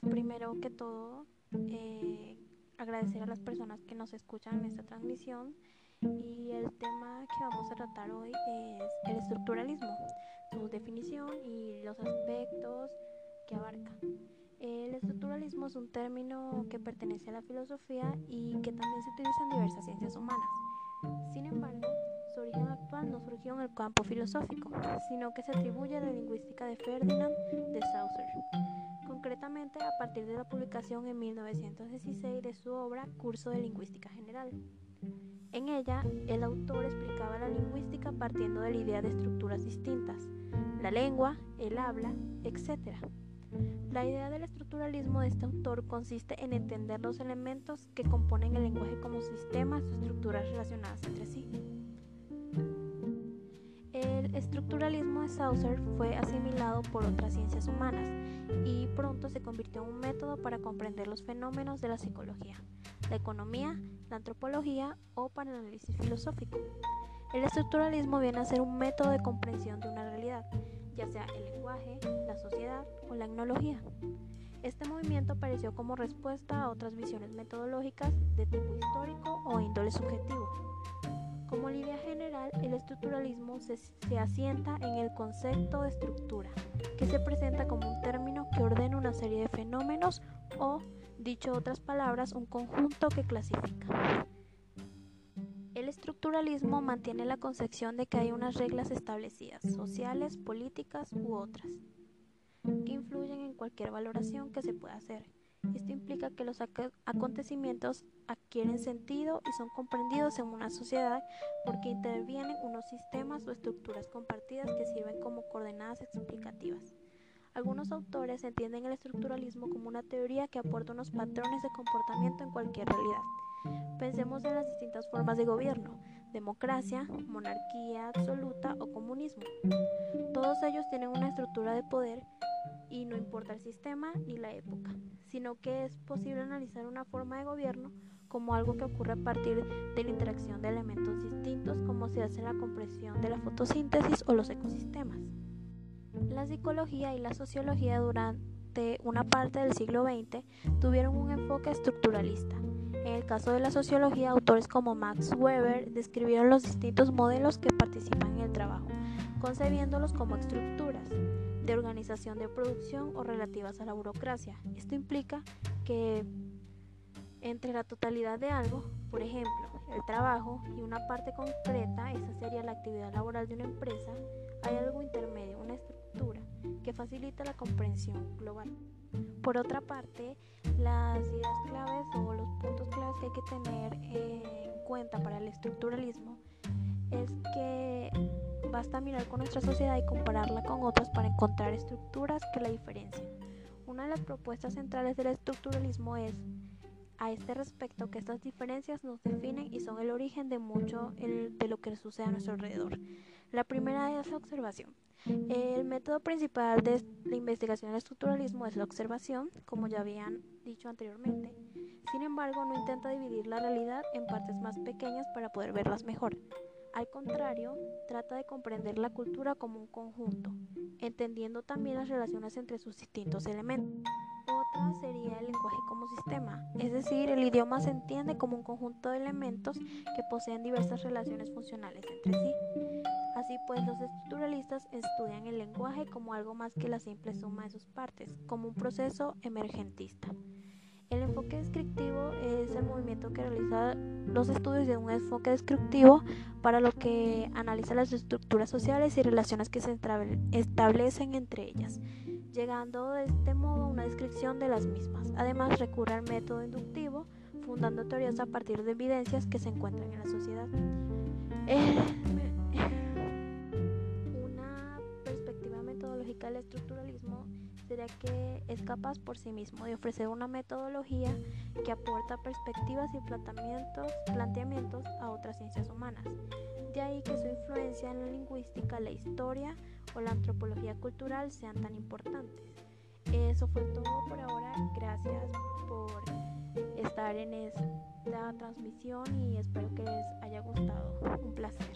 primero que todo, eh, agradecer a las personas que nos escuchan en esta transmisión y el tema que vamos a tratar hoy es el estructuralismo, su definición y los aspectos que abarca. El estructuralismo es un término que pertenece a la filosofía y que también se utiliza en diversas ciencias humanas. Sin embargo, su origen actual no surgió en el campo filosófico, sino que se atribuye a la lingüística de Ferdinand de Saussure, concretamente a partir de la publicación en 1916 de su obra Curso de Lingüística General. En ella, el autor explicaba la lingüística partiendo de la idea de estructuras distintas, la lengua, el habla, etc. La idea del estructuralismo de este autor consiste en entender los elementos que componen el lenguaje como sistemas o estructuras relacionadas entre sí. Estructuralismo de Saussure fue asimilado por otras ciencias humanas y pronto se convirtió en un método para comprender los fenómenos de la psicología, la economía, la antropología o para el análisis filosófico. El estructuralismo viene a ser un método de comprensión de una realidad, ya sea el lenguaje, la sociedad o la etnología. Este movimiento apareció como respuesta a otras visiones metodológicas de tipo histórico o índole subjetivo. Como idea general, el estructuralismo se, se, asienta en el concepto de estructura, que se presenta como un término que ordena una serie de fenómenos o, dicho otras palabras, un conjunto que clasifica. El estructuralismo mantiene la concepción de que hay unas reglas establecidas, sociales, políticas u otras, que influyen en cualquier valoración que se pueda hacer. Esto implica que los acontecimientos adquieren sentido y son comprendidos en una sociedad porque intervienen unos sistemas o estructuras compartidas que sirven como coordenadas explicativas. Algunos autores entienden el estructuralismo como una teoría que aporta unos patrones de comportamiento en cualquier realidad Pensemos en las distintas formas de gobierno, democracia, monarquía absoluta o comunismo. Todos ellos tienen una estructura de poder y no importa el sistema ni la época, sino que es posible analizar una forma de gobierno como algo que ocurre a partir de la interacción de elementos distintos como se hace la compresión de la fotosíntesis o los ecosistemas. La psicología y la sociología durante una parte del siglo XX tuvieron un enfoque estructuralista en el caso de la sociología, autores como Max Weber describieron los distintos modelos que participan en el trabajo, concebiéndolos como estructuras de organización de producción o relativas a la burocracia. Esto implica que entre la totalidad de algo, por ejemplo, el trabajo y una parte concreta, esa sería la actividad laboral de una empresa, hay algo intermedio, una estructura que facilita la comprensión global. Por otra parte, las ideas claves o los puntos claves que hay que tener en cuenta para el estructuralismo es que basta mirar con nuestra sociedad y compararla con otras para encontrar estructuras que la diferencien. Una de las propuestas centrales del estructuralismo es a este respecto que estas diferencias nos definen y son el origen de mucho de lo que sucede a nuestro alrededor. La primera es la observación. El método principal de la investigación del estructuralismo es la observación, como ya habían dicho anteriormente. Sin embargo, no intenta dividir la realidad en partes más pequeñas para poder verlas mejor. Al contrario, trata de comprender la cultura como un conjunto, entendiendo también las relaciones entre sus distintos elementos. Otra sería el lenguaje como sistema, es decir, el idioma se entiende como un conjunto de elementos que poseen diversas relaciones funcionales entre sí. Así pues, los estructuralistas estudian el lenguaje como algo más que la simple suma de sus partes, como un proceso emergentista. El enfoque descriptivo es el movimiento que realiza los estudios de un enfoque descriptivo para lo que analiza las estructuras sociales y relaciones que se establecen entre ellas, llegando de este modo a una descripción de las mismas. Además, recurre al método inductivo, fundando teorías a partir de evidencias que se encuentran en la sociedad. el estructuralismo sería que es capaz por sí mismo de ofrecer una metodología que aporta perspectivas y planteamientos, planteamientos a otras ciencias humanas. De ahí que su influencia en la lingüística, la historia o la antropología cultural sean tan importantes. Eso fue todo por ahora. Gracias por estar en esta transmisión y espero que les haya gustado. Un placer.